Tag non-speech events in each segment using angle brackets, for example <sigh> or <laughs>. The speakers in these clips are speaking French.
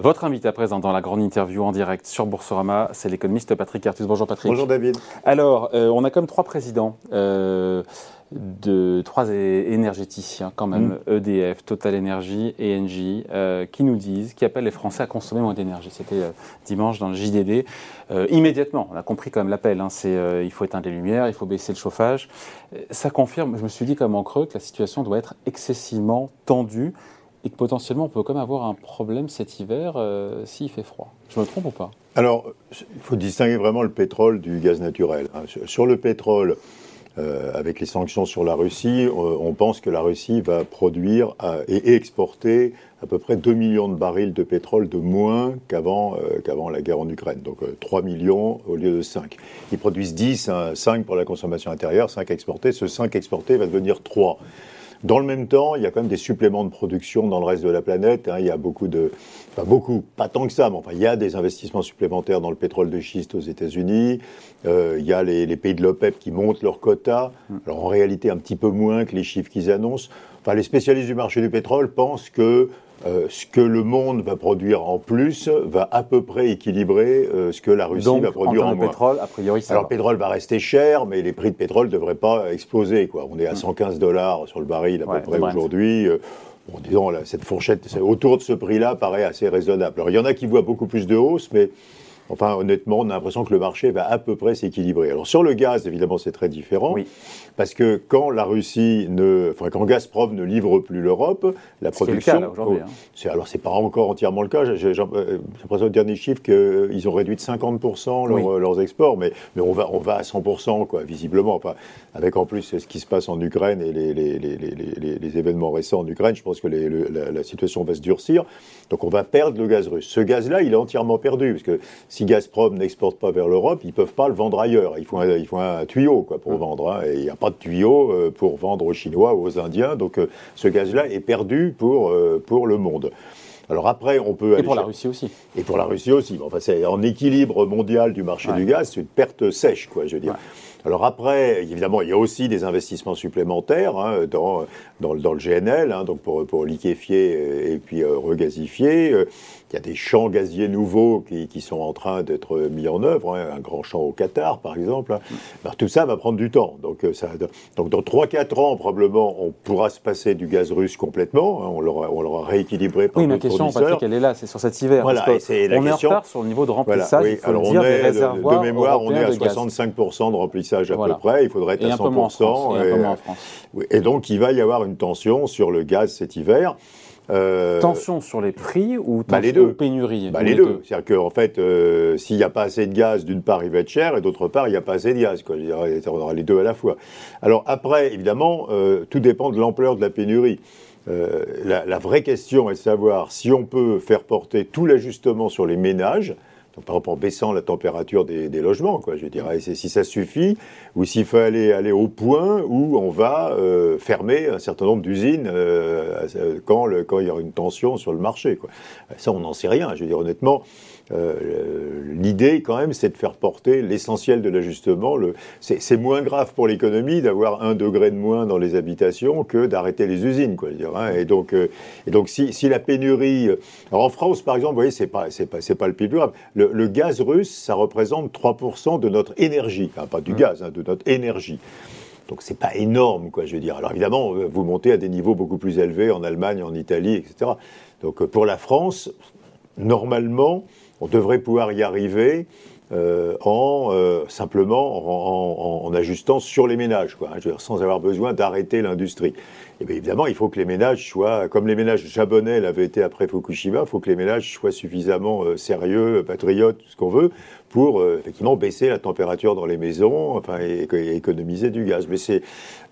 Votre invité à présent dans la grande interview en direct sur Boursorama, c'est l'économiste Patrick Artus. Bonjour Patrick. Bonjour David. Alors, euh, on a comme trois présidents. Euh, de trois énergéticiens quand même, EDF, mm. e Total Energy et Engie, euh, qui nous disent, qui appellent les Français à consommer moins d'énergie. C'était dimanche dans le JDD. immédiatement, on a compris quand même l'appel, hein, c'est il faut éteindre les lumières, il faut baisser le chauffage. Ça confirme, je me suis dit comme en creux, que la situation doit être excessivement tendue et que potentiellement on peut quand même avoir un problème cet hiver euh, s'il fait froid. Je me trompe ou pas? Alors, il faut distinguer vraiment le pétrole du gaz naturel. Hein. Sur le pétrole, euh, avec les sanctions sur la Russie, euh, on pense que la Russie va produire et exporter à peu près 2 millions de barils de pétrole de moins qu'avant qu'avant la guerre en Ukraine. Donc 3 millions au lieu de 5. Ils produisent 10, 5 pour la consommation intérieure, 5 exportés. Ce 5 exportés va devenir 3. Dans le même temps, il y a quand même des suppléments de production dans le reste de la planète. Hein. Il y a beaucoup de, pas beaucoup, pas tant que ça, mais enfin, il y a des investissements supplémentaires dans le pétrole de schiste aux États-Unis. Euh, il y a les, pays de l'OPEP qui montent leurs quotas. Mm. Alors en réalité, un petit peu moins que les chiffres qu'ils annoncent. Enfin, les spécialistes du marché du pétrole pensent que euh, ce que le monde va produire en plus va à peu près équilibrer euh, ce que la Russie va produire en, en moins. pétrole, a priori, ça Alors, le pétrole va rester cher, mais les prix de pétrole ne devraient pas exploser. Quoi. On est à 115 mm. dollars sur le baril à peu près aujourd'hui. Euh, bon, disons, là, cette fourchette autour de ce prix-là paraît assez raisonnable. Alors, il y en a qui voient beaucoup plus de hausse, mais Enfin, honnêtement, on a l'impression que le marché va à peu près s'équilibrer. Alors, sur le gaz, évidemment, c'est très différent. Oui. Parce que quand la Russie ne. Enfin, quand Gazprom ne livre plus l'Europe, la production. C'est cas, aujourd'hui. Hein. Alors, c'est pas encore entièrement le cas. J'ai l'impression, au dernier chiffre, qu'ils ont réduit de 50% leurs exports. Mais, mais on, va, on va à 100%, quoi, visiblement. Enfin, avec en plus ce qui se passe en Ukraine et les, les, les, les événements récents en Ukraine, je pense que la, la, situation va se durcir. Donc, on va perdre le gaz russe. Ce gaz-là, il est entièrement perdu. Parce que si Gazprom n'exporte pas vers l'Europe, ils ne peuvent pas le vendre ailleurs. Il faut un, il faut un tuyau quoi, pour vendre. Hein. Et il n'y a pas de tuyau euh, pour vendre aux Chinois ou aux Indiens. Donc euh, ce gaz-là est perdu pour, euh, pour le monde. Alors après, on peut... Et pour la Russie aussi. Et pour la Russie aussi. Enfin, c'est en équilibre mondial du marché du gaz, c'est une perte sèche, quoi, je veux dire. Alors après, évidemment, il y a aussi des investissements supplémentaires hein, dans, dans, dans, le GNL, hein, donc pour, pour liquéfier et puis regazifier. Il y a des champs gaziers nouveaux qui, qui sont en train d'être mis en œuvre, hein, un grand champ au Qatar par exemple. Hein. Alors, tout ça va prendre du temps. Donc, euh, ça, donc dans 3-4 ans, probablement, on pourra se passer du gaz russe complètement. Hein, on l'aura rééquilibré par Oui, ma question, Patrick, elle est là, c'est sur cet hiver. Voilà, c'est la on question. est en retard sur le niveau de remplissage. oui. Alors, on est, de, mémoire, on est à 65% de remplissage à peu près. Il faudrait être à 100%. Un peu moins en France, et, et, un peu moins en France. et donc, il va y avoir une tension sur le gaz cet hiver. Euh, tension sur les prix ou bah, tension les deux. pénurie bah, Les, deux. C'est-à-dire qu'en en fait, euh, s'il n'y a pas assez de gaz, d'une part, il va être cher, et d'autre part, il n'y a pas assez de gaz. Quoi. on aura les deux à la fois. Alors après, évidemment, euh, tout dépend de l'ampleur de la pénurie. La, la, vraie question est de savoir si on peut faire porter tout l'ajustement sur les ménages, par exemple en baissant la température des, logements, quoi, je dirais, si ça suffit, ou s'il faut aller, aller au point où on va euh, fermer un certain nombre d'usines euh, quand, le, quand il y aura une tension sur le marché. Ça, on n'en sait rien, je veux dire, honnêtement. Euh, l'idée, quand même, c'est de faire porter l'essentiel de l'ajustement. C'est moins grave pour l'économie d'avoir un degré de moins dans les habitations que d'arrêter les usines, quoi. Dire, hein. Et donc, euh, et donc si, si, la pénurie. Alors en France, par exemple, vous voyez, c'est pas, pas, pas le plus grave. Gaz russe, ça représente 3% de notre énergie, enfin, pas du mmh. gaz, hein, de notre énergie. Donc c'est pas énorme, quoi, je veux dire. Alors évidemment, vous montez à des niveaux beaucoup plus élevés en Allemagne, en Italie, etc. Donc pour la France, normalement, on devrait pouvoir y arriver euh, en euh, simplement en, ajustant sur les ménages, quoi, hein, sans avoir besoin d'arrêter l'industrie. Et bien évidemment, il faut que les ménages soient, comme les ménages japonais l'avaient été après Fukushima, il faut que les ménages soient suffisamment euh, sérieux, patriotes, tout ce qu'on veut, pour euh, effectivement baisser la température dans les maisons, enfin, et, économiser du gaz. Mais c'est,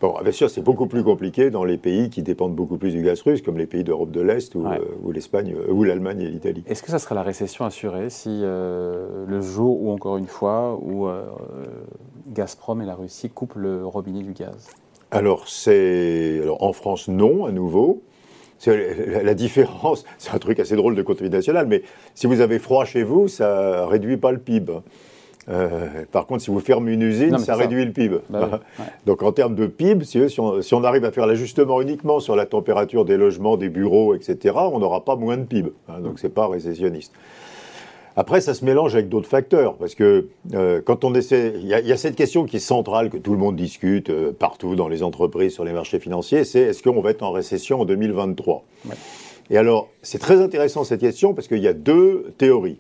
bon, bien sûr, c'est beaucoup plus compliqué dans les pays qui dépendent beaucoup plus du gaz russe, comme les pays d'Europe de l'Est ou, euh, l'Espagne, ou l'Allemagne et l'Italie. Est-ce que ça serait la récession assurée si le jour où, encore une fois, où Gazprom et la Russie coupent le robinet du gaz? Alors, c'est. en France, non, à nouveau. La, différence, <laughs> c'est un truc assez drôle de comptabilité nationale, mais si vous avez froid chez vous, ça réduit pas le PIB. par contre, si vous fermez une usine, ça réduit le PIB. Bah Donc en termes de PIB, si, on, si on, arrive à faire l'ajustement uniquement sur la température des logements, des bureaux, etc., on n'aura pas moins de PIB. Hein, donc c'est pas récessionniste. Après, ça se mélange avec d'autres facteurs, parce que euh, quand on essaie, il y, a cette question qui est centrale, que tout le monde discute euh, partout dans les entreprises, sur les marchés financiers, c'est est-ce qu'on va être en récession en 2023 Et alors, c'est très intéressant cette question, parce qu'il y a deux théories.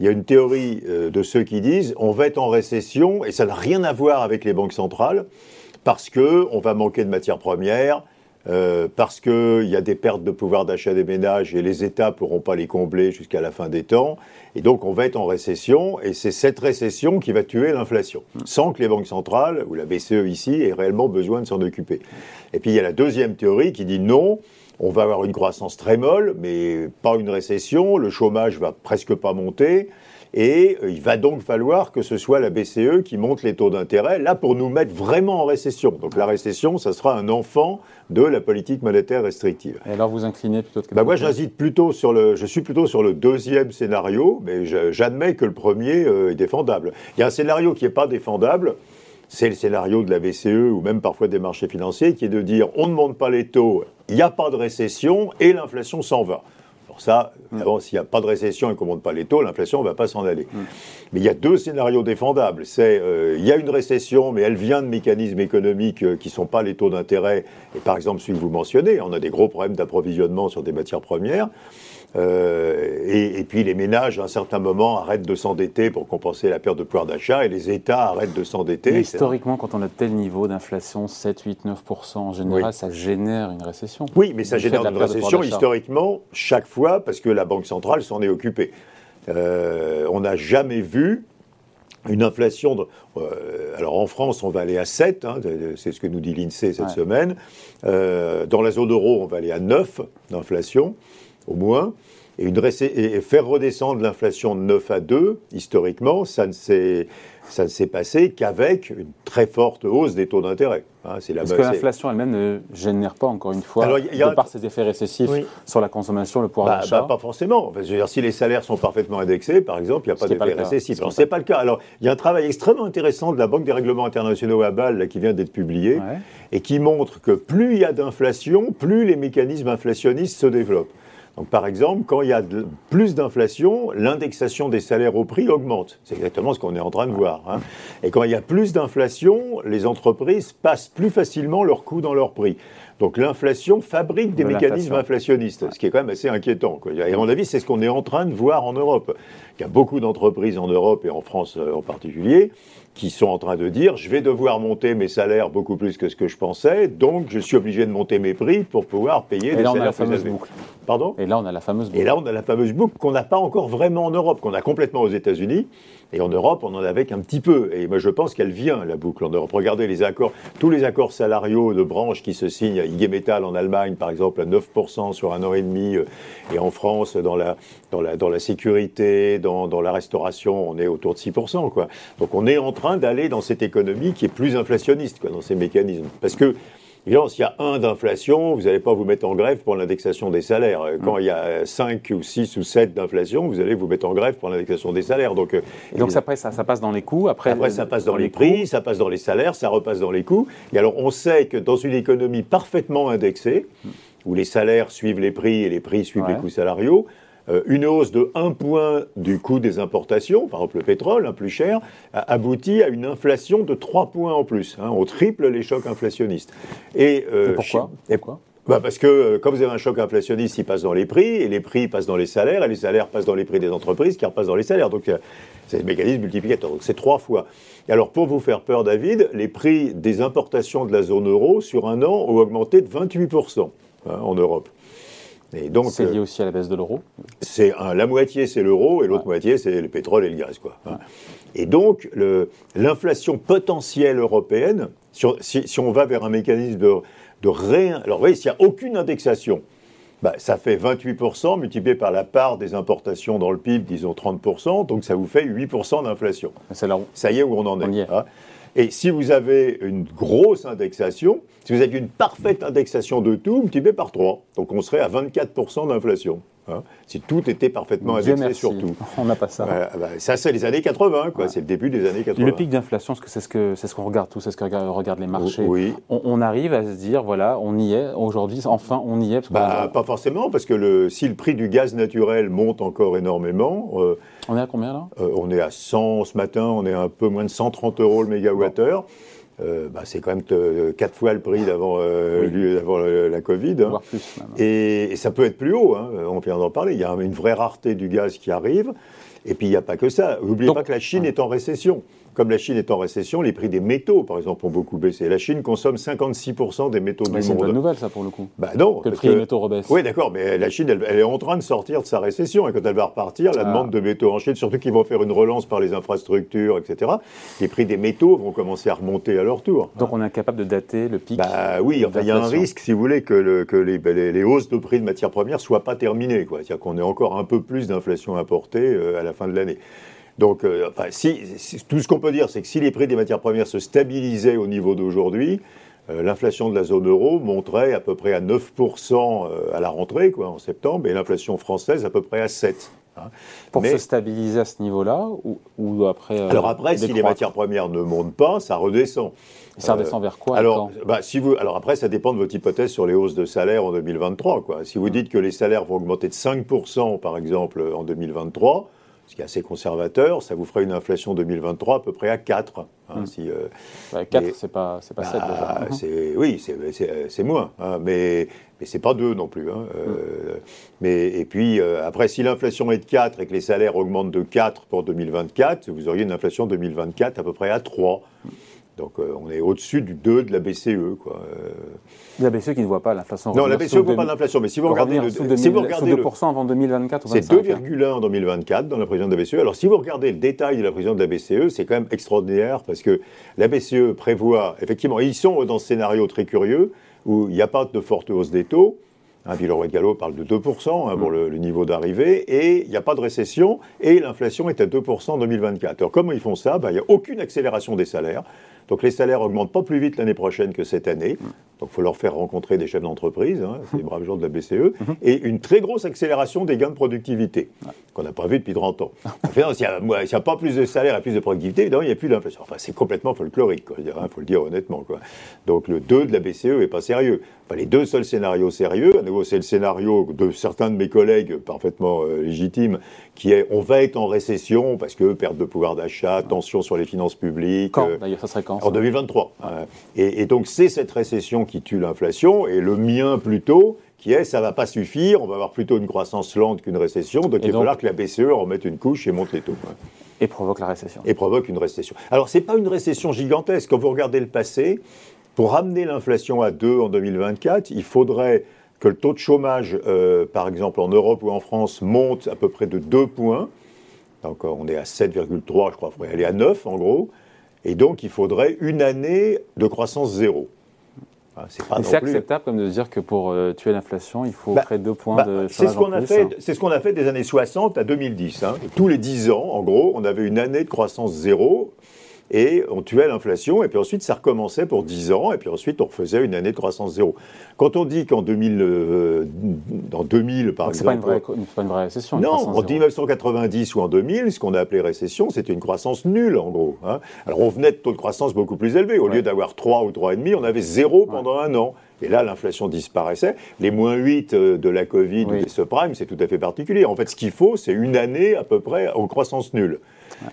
Il y a une théorie euh, de ceux qui disent on va être en récession, et ça n'a rien à voir avec les banques centrales, parce qu'on va manquer de matières premières, euh, parce qu'il y a des pertes de pouvoir d'achat des ménages et les États ne pourront pas les combler jusqu'à la fin des temps. Et donc on va être en récession et c'est cette récession qui va tuer l'inflation, sans que les banques centrales ou la BCE ici aient réellement besoin de s'en occuper. Et puis il y a la deuxième théorie qui dit non, on va avoir une croissance très molle, mais pas une récession, le chômage va presque pas monter. Et euh, il va donc falloir que ce soit la BCE qui monte les taux d'intérêt, là pour nous mettre vraiment en récession. Donc la récession, ça sera un enfant de la politique monétaire restrictive. Et alors vous inclinez plutôt que bah Moi, j'hésite plutôt sur le, je suis plutôt sur le deuxième scénario, mais j'admets que le premier euh, est défendable. Il y a un scénario qui n'est pas défendable, c'est le scénario de la BCE ou même parfois des marchés financiers, qui est de dire on ne monte pas les taux, il n'y a pas de récession et l'inflation s'en va. Pour ça, mm. s'il n'y a pas de récession et qu'on ne monte pas les taux, l'inflation ne va pas s'en aller. Mm. Mais il y a deux scénarios défendables. C'est euh, il y a une récession, mais elle vient de mécanismes économiques euh, qui ne sont pas les taux d'intérêt. Et par exemple, celui que vous mentionnez, on a des gros problèmes d'approvisionnement sur des matières premières. Euh, et, puis les ménages, à un certain moment, arrêtent de s'endetter pour compenser la perte de pouvoir d'achat et les États arrêtent de s'endetter. historiquement, quand on a tel niveau d'inflation, 7, 8, 9% en général, ça génère une récession. Oui, mais ça génère une récession historiquement chaque fois parce que la Banque centrale s'en est occupée. Euh, on n'a jamais vu une inflation. De, euh, alors en France, on va aller à 7, hein, c'est ce que nous dit l'INSEE cette semaine. dans la zone euro, on va aller à 9 d'inflation au moins. Et, une, et faire redescendre l'inflation de 9 à 2, historiquement, ça ne s'est ça ne s'est passé qu'avec une très forte hausse des taux d'intérêt. Hein, Parce que l'inflation elle-même ne génère pas, encore une fois, Alors, y a... de par ses effets récessifs sur la consommation, le pouvoir bah, d'achat bah, Pas forcément. je veux dire, si les salaires sont parfaitement indexés, par exemple, il n'y a pas d'effet récessif. Ce n'est pas le cas. Alors, il y a un travail extrêmement intéressant de la Banque des règlements internationaux à Bâle qui vient d'être publié et qui montre que plus il y a d'inflation, plus les mécanismes inflationnistes se développent. Donc, par exemple, quand il y a plus d'inflation, l'indexation des salaires au prix augmente. C'est exactement ce qu'on est en train de voir. Hein. Et quand il y a plus d'inflation, les entreprises passent plus facilement leurs coûts dans leurs prix. Donc l'inflation fabrique des mécanismes inflationnistes, ce qui est quand même assez inquiétant. Et à mon avis, c'est ce qu'on est en train de voir en Europe. Il y a beaucoup d'entreprises en Europe et en France euh, en particulier qui sont en train de dire je vais devoir monter mes salaires beaucoup plus que ce que je pensais, donc je suis obligé de monter mes prix pour pouvoir payer et des là, salaires on a la fameuse Boucle. Pardon? Et là, on a la fameuse boucle. Et là, on a la fameuse boucle qu'on n'a pas encore vraiment en Europe, qu'on a complètement aux États-Unis. Et en Europe, on en avait qu'un petit peu. Et moi, je pense qu'elle vient, la boucle en Europe. Regardez les accords, tous les accords salariaux de branche qui se signent. IG Metall en Allemagne, par exemple, à 9% sur un an et demi. Euh, et en France, dans la, dans la, dans la sécurité, dans, dans la restauration, on est autour de 6%. Quoi. Donc on est en train d'aller dans cette économie qui est plus inflationniste, quoi, dans ces mécanismes. Parce que Évidemment, s'il y a un d'inflation, vous n'allez pas vous mettre en grève pour l'indexation des salaires. Quand il y a 5 ou 6 ou 7 d'inflation, vous allez vous mettre en grève pour l'indexation des salaires. Donc, euh, donc après, ça, ça, passe dans les coûts. Après, après ça passe dans, les, prix, ça passe dans les salaires, ça repasse dans les coûts. Et alors, on sait que dans une économie parfaitement indexée, où les salaires suivent les prix et les prix suivent les coûts salariaux, euh, une hausse de 1 point du coût des importations, par exemple le pétrole, un plus cher, aboutit à une inflation de 3 points en plus. Hein. on triple les chocs inflationnistes. Et, euh, pourquoi, et quoi bah parce que euh, quand vous avez un choc inflationniste, il passe dans les prix, et les prix passent dans les salaires, et les salaires passent dans les prix des entreprises, qui repassent dans les salaires. Donc c'est le mécanisme multiplicateur. Donc c'est trois fois. Et alors pour vous faire peur, David, les prix des importations de la zone euro sur un an ont augmenté de 28% hein, en Europe c'est lié euh, aussi à la baisse de l'euro C'est la moitié c'est l'euro et l'autre moitié c'est le pétrole et le gaz quoi. Et donc l'inflation potentielle européenne, si, on va vers un mécanisme de, de alors vous voyez s'il n'y a aucune indexation, bah, ça fait 28% multiplié par la part des importations dans le PIB, disons 30%, donc ça vous fait 8% d'inflation. Ça y est où on en est. Hein. Et si vous avez une grosse indexation, si vous avez une parfaite indexation de tout, multiplié par 3, donc on serait à 24% d'inflation. Hein. Si tout était parfaitement indexé sur tout. <laughs> On n'a pas ça. Voilà, bah, ça, c'est les années 80, quoi. Ouais. C'est le début des années 80. Le pic d'inflation, c'est ce c'est ce qu'on regarde tous, c'est ce que regardent regardent les marchés. Oui. On, on arrive à se dire voilà, on y est aujourd'hui, enfin on y est. Parce qu'on Bah, a- pas forcément, parce que le, si le prix du gaz naturel monte encore énormément, euh, on est à combien là? euh, on est à 100 ce matin, on est à un peu moins de 130 euros le mégawattheure. Euh, bah, c'est quand même euh, quatre fois le prix d'avant euh, Oui. la Covid. hein. Voire plus. Et, et ça peut être plus haut, hein, on vient d'en parler. Il y a une vraie rareté du gaz qui arrive. Et puis il n'y a pas que ça. N'oubliez pas que la Chine est en récession. Comme la Chine est en récession, les prix des métaux, par exemple, ont beaucoup baissé. La Chine consomme 56% des métaux Mais du c'est une bonne monde. nouvelle ça pour le coup. Bah non, Que le prix des métaux rebaisse. oui, d'accord, mais la Chine, elle, elle est en train de sortir de sa récession. Et quand elle va repartir, la Ah. demande de métaux en Chine, surtout qu'ils vont faire une relance par les infrastructures, etc., les prix des métaux vont commencer à remonter à leur tour. Donc on est incapable de dater le pic. Bah oui, enfin, il y a un risque, si vous voulez, que, le- que les, les- les hausses de prix de matières premières soient pas terminées. C'est-à-dire qu'on ait encore un peu plus d'inflation importée euh, à la fin de l'année. Donc, euh, enfin, si, si- tout ce qu'on peut dire, c'est que si les prix des matières premières se stabilisaient au niveau d'aujourd'hui, euh, l'inflation de la zone euro monterait à peu près à 9% euh, à la rentrée, quoi, en septembre, et l'inflation française à peu près à 7%. hein. Pour Mais- se stabiliser à ce niveau-là ou, ou après. euh, alors après, si les matières premières ne montent pas, ça redescend. Ça redescend vers quoi Alors, bah, si vous, alors après, ça dépend de votre hypothèse sur les hausses de salaire en 2023. Quoi. Si vous dites que les salaires vont augmenter de 5%, par exemple, en 2023, ce qui est assez conservateur, ça vous ferait une inflation 2023 à peu près à 4. hein, Hmm. si, euh, Bah, 4, mais- c'est pas, pas bah, 7 déjà. c'est- Oui, c'est- c'est moins, hein, mais, mais c'est pas 2 non plus. hein, euh, mais, et puis, euh, après, si l'inflation est de 4 et que les salaires augmentent de 4 pour 2024, vous auriez une inflation 2024 à peu près à 3. Donc, euh, on est au-dessus du 2 de la BCE. Quoi. Euh, La BCE qui ne voit pas l'inflation. non, la BCE ne voit pas l'inflation, mais si vous regardez le, si 2000 vous regardez le- 2% avant 2024 ou c'est 25. 2,1 en 2024 dans la prévision de la BCE. Alors, si vous regardez le détail de la prévision de la BCE, c'est quand même extraordinaire parce que la BCE prévoit, effectivement, ils sont dans ce scénario très curieux où il n'y a pas de forte hausse des taux. Hein, Villeroy Gallo parle de 2% hein, pour le, le niveau d'arrivée, et il n'y a pas de récession, et l'inflation est à 2% en 2024. Alors comment ils font ça? Ben, Il n'y a aucune accélération des salaires. Donc les salaires augmentent pas plus vite l'année prochaine que cette année. Donc il faut leur faire rencontrer des chefs d'entreprise, hein, c'est les braves gens de la BCE, et une très grosse accélération des gains de productivité, qu'on n'a pas vu depuis 30 ans. <laughs> Enfin, S'il n'y a, a pas plus de salaire et plus de productivité, évidemment, il n'y a plus d'inflation. Enfin, c'est complètement folklorique, il faut le dire honnêtement. Quoi. Donc le 2 de la BCE n'est pas sérieux. Enfin, les deux seuls scénarios sérieux, à nouveau, c'est le scénario de certains de mes collègues parfaitement euh, légitimes, qui est on va être en récession parce que perte de pouvoir d'achat, tension sur les finances publiques. Quand euh, D'ailleurs, ça serait quand en ça 2023. Euh, et, et donc c'est cette récession qui tue l'inflation, et le mien plutôt, qui est ça va pas suffire, on va avoir plutôt une croissance lente qu'une récession, donc Et il va falloir que la BCE en mette une couche et monte les taux. Et provoque la récession. Et provoque une récession. Alors c'est pas une récession gigantesque. Quand vous regardez le passé, pour ramener l'inflation à 2 en 2024, il faudrait que le taux de chômage, euh, par exemple en Europe ou en France, monte à peu près de 2 points. Donc on est à 7,3, je crois, il faudrait aller à 9 en gros. Et donc il faudrait une année de croissance zéro. Ah, c'est acceptable comme de dire que pour euh, tuer l'inflation, il faut Bah, créer deux points bah, de c'est ce qu'on a hein. C'est ce qu'on a fait des années 60 à 2010. hein. Tous les 10 ans, en gros, on avait une année de croissance zéro et on tuait l'inflation. Et puis ensuite, ça recommençait pour 10 ans. Et puis ensuite, on refaisait une année de croissance zéro. Quand on dit qu'en 2000, euh, dans 2000, par c'est pas, une exemple, vraie- pas une vraie récession. une non, en zéro. 1990 ou en 2000, ce qu'on a appelé récession, c'était une croissance nulle, en gros. hein. Alors, on venait de taux de croissance beaucoup plus élevés. Au Ouais. lieu d'avoir 3 ou 3,5, on avait zéro pendant un an. Et là, l'inflation disparaissait. Les moins 8 euh, de la Covid Oui. ou des subprimes, c'est tout à fait particulier. En fait, ce qu'il faut, c'est une année à peu près en croissance nulle.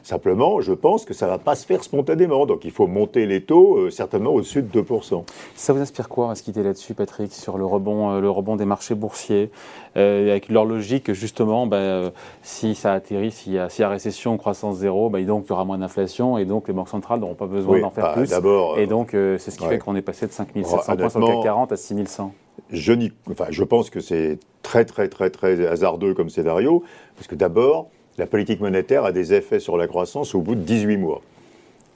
Simplement, je pense que ça ne va pas se faire spontanément. Donc, il faut monter les taux euh, certainement au-dessus de 2%. Ça vous inspire quoi, va se quitter là-dessus, Patrick, sur le rebond, euh, le rebond des marchés boursiers, euh, avec leur logique que justement, bah, si ça atterrit, s'il y, a- s'il y a récession, croissance zéro, bah, donc il y aura moins d'inflation et donc les banques centrales n'auront pas besoin Oui, d'en faire bah, plus. Et donc c'est ce qui ouais. fait qu'on est passé de 5700 points sur le CAC 40 à 6100. je, enfin, je pense que c'est très, très, très, très hasardeux comme scénario, parce que d'abord, la politique monétaire a des effets sur la croissance au bout de 18 mois.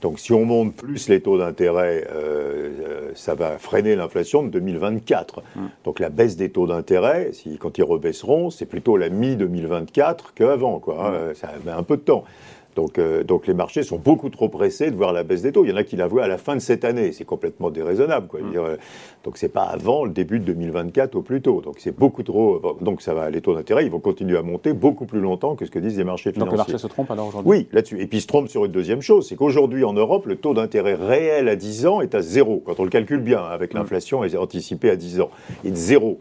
Donc, si on monte plus les taux d'intérêt, euh, euh, ça va freiner l'inflation de 2024. Donc, la baisse des taux d'intérêt, si, quand ils rebaisseront, c'est plutôt la mi-2024 qu'avant. Quoi, hein. Ça met un peu de temps. Donc, euh, donc les marchés sont beaucoup trop pressés de voir la baisse des taux. Il y en a qui la voient à la fin de cette année. C'est complètement déraisonnable. Quoi. Mm. Euh, donc c'est pas avant le début de 2024 au plus tôt. Donc c'est beaucoup trop. Donc ça va. Les taux d'intérêt, ils vont continuer à monter beaucoup plus longtemps que ce que disent les marchés financiers. Donc le marché se trompe alors aujourd'hui. Oui, là-dessus. Et puis il se trompe sur une deuxième chose, c'est qu'aujourd'hui en Europe, le taux d'intérêt réel à 10 ans est à zéro. Quand on le calcule bien, avec mm. l'inflation est anticipée à 10 ans, il est de zéro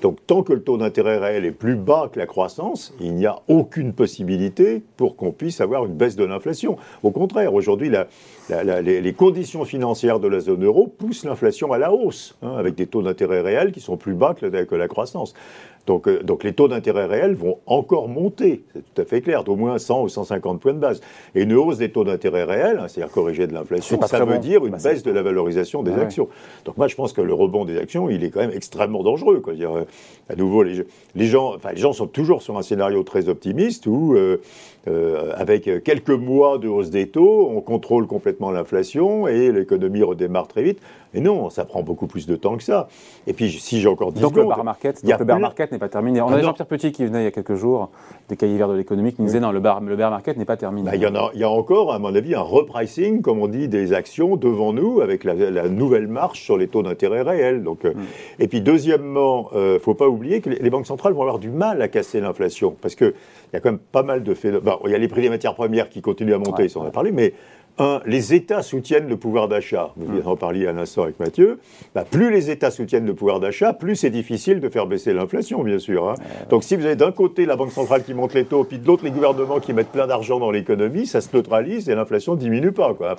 donc, tant que le taux d'intérêt réel est plus bas que la croissance, il n'y a aucune possibilité pour qu'on puisse avoir une baisse de l'inflation. Au contraire, aujourd'hui, les, conditions financières de la zone euro poussent l'inflation à la hausse, hein, avec des taux d'intérêt réels qui sont plus bas que la croissance. Donc, euh, donc les taux d'intérêt réels vont encore monter, c'est tout à fait clair, d'au moins 100 ou 150 points de base. Et une hausse des taux d'intérêt réels, hein, c'est-à-dire corrigé de l'inflation, ça veut dire une bah, baisse de la valorisation des ah actions. Donc moi je pense que le rebond des actions, il est quand même extrêmement dangereux. Quoi. Dire, euh, à nouveau, les, les, gens, les gens sont toujours sur un scénario très optimiste où, euh, avec quelques mois de hausse des taux, on contrôle complètement l'inflation et l'économie redémarre très vite. Mais non, ça prend beaucoup plus de temps que ça. Et puis, si j'ai encore 10 donc Le bar market, donc le bear market n'est pas terminé. On a ah Jean-Pierre Petit qui venait il y a quelques jours des cahiers verts de l'économie qui nous disait non, le bear, le bear market n'est pas terminé. Bah, il, y a, il y a encore, à mon avis, un repricing, comme on dit, des actions devant nous avec la, nouvelle marche sur les taux d'intérêt réels. Donc, euh, mm. Et puis, deuxièmement, il euh, ne faut pas oublier que les, banques centrales vont avoir du mal à casser l'inflation parce qu'il y a quand même pas mal de phénomènes. Il y a les prix des matières premières qui continuent à monter, ça on a parlé, mais un, les États soutiennent le pouvoir d'achat. Vous en parliez à l'instant avec Mathieu. Bah, plus les États soutiennent le pouvoir d'achat, plus c'est difficile de faire baisser l'inflation, bien sûr. Hein. Donc si vous avez d'un côté la Banque centrale qui monte les taux, puis de l'autre les gouvernements qui mettent plein d'argent dans l'économie, ça se neutralise et l'inflation ne diminue pas. Quoi.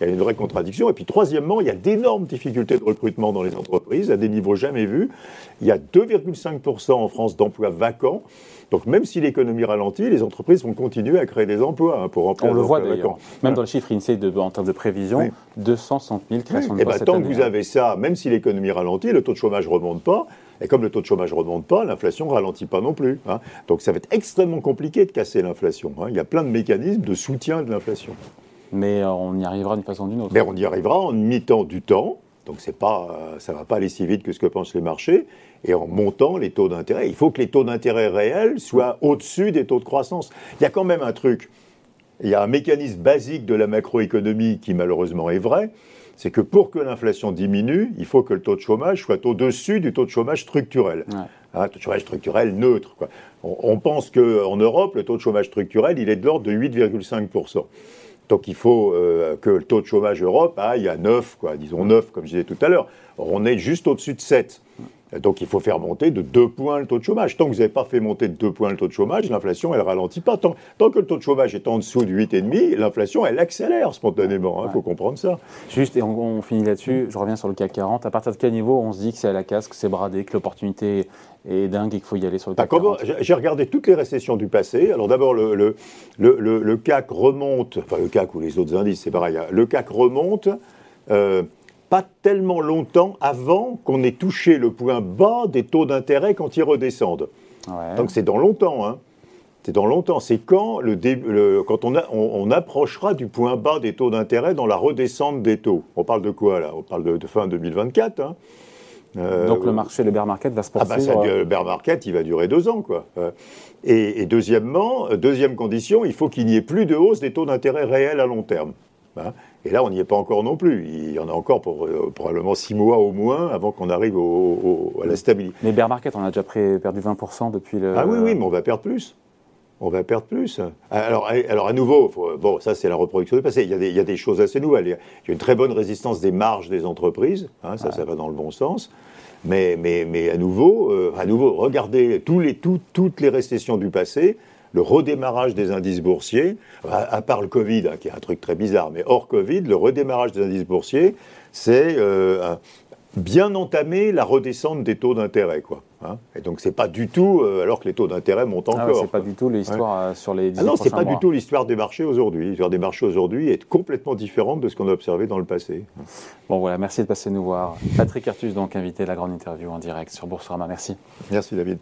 Il y a une vraie contradiction. Et puis troisièmement, il y a d'énormes difficultés de recrutement dans les entreprises à des niveaux jamais vus. Il y a 2,5% en France d'emplois vacants. Donc même si l'économie ralentit, les entreprises vont continuer à créer des emplois hein, pour remplir On le voit d'ailleurs. Même dans le chiffre INSEE de, en termes de prévision, 260 000 créations de Et eh ben, tant que vous avez ça, même si l'économie ralentit, le taux de chômage ne remonte pas. Et comme le taux de chômage ne remonte pas, l'inflation ne ralentit pas non plus. Hein. Donc ça va être extrêmement compliqué de casser l'inflation. Hein. Il y a plein de mécanismes de soutien de l'inflation. Mais euh, on y arrivera d'une façon ou d'une autre. Mais on y arrivera en imitant du temps. Donc pas, euh, ça ne va pas aller si vite que ce que pensent les marchés et en montant les taux d'intérêt. Il faut que les taux d'intérêt réels soient au-dessus des taux de croissance. Il y a quand même un truc, il y a un mécanisme basique de la macroéconomie qui malheureusement est vrai, c'est que pour que l'inflation diminue, il faut que le taux de chômage soit au-dessus du taux de chômage structurel. Un taux de chômage structurel neutre. On, on, pense qu'en Europe, le taux de chômage structurel, il est de l'ordre de 8,5%. Donc il faut euh, que le taux de chômage Europe aille à 9, quoi, disons 9, comme je disais tout à l'heure. On est juste au-dessus de 7. Donc il faut faire monter de 2 points le taux de chômage. Tant que vous n'avez pas fait monter de 2 points le taux de chômage, l'inflation, elle ne ralentit pas. Tant, que le taux de chômage est en dessous du 8,5, l'inflation, elle accélère spontanément. Il hein, faut comprendre ça. Juste, et on, finit là-dessus, je reviens sur le CAC 40. À partir de quel niveau on se dit que c'est à la casse, que c'est bradé, que l'opportunité est dingue et qu'il faut y aller sur le bah, CAC 40 J'ai regardé toutes les récessions du passé. Alors d'abord, le, le, le, CAC remonte, enfin le CAC ou les autres indices, c'est pareil. Hein. Le CAC remonte. Euh, pas tellement longtemps avant qu'on ait touché le point bas des taux d'intérêt quand ils redescendent. Donc c'est dans longtemps. Hein. C'est dans longtemps. C'est quand, le, quand on, on, approchera du point bas des taux d'intérêt dans la redescente des taux. On parle de quoi là? On parle de, fin 2024. Hein. Euh, Donc le marché, le bear market va se poursuivre ah bah Le bear market, il va durer deux ans. Quoi. Euh, et, et deuxièmement, deuxième condition, il faut qu'il n'y ait plus de hausse des taux d'intérêt réels à long terme. Hein. Et là, on n'y est pas encore non plus. Il y en a encore pour euh, probablement six mois au moins avant qu'on arrive à la stabilité. Mais bear market, on a déjà perdu 20% depuis le. Ah oui, oui, mais on va perdre plus. On va perdre plus. Alors, alors à nouveau, bon, ça c'est la reproduction du passé. Il y, a des, il y, a des, choses assez nouvelles. Il y a une très bonne résistance des marges des entreprises. Hein, ça, ça va dans le bon sens. Mais, mais, mais à nouveau, euh, à nouveau, regardez tous les, toutes les récessions du passé le redémarrage des indices boursiers, à, part le Covid, hein, qui est un truc très bizarre, mais hors Covid, le redémarrage des indices boursiers, c'est euh, bien entamer la redescente des taux d'intérêt. quoi. Hein. Et donc c'est pas du tout, euh, alors que les taux d'intérêt montent ah encore. c'est pas du tout l'histoire euh, sur les 10 ah Non, c'est pas du tout l'histoire des marchés aujourd'hui. L'histoire des marchés aujourd'hui est complètement différente de ce qu'on a observé dans le passé. Bon voilà, merci de passer nous voir. Patrick Artus, donc invité à la grande interview en direct sur Boursorama. Merci. Merci David.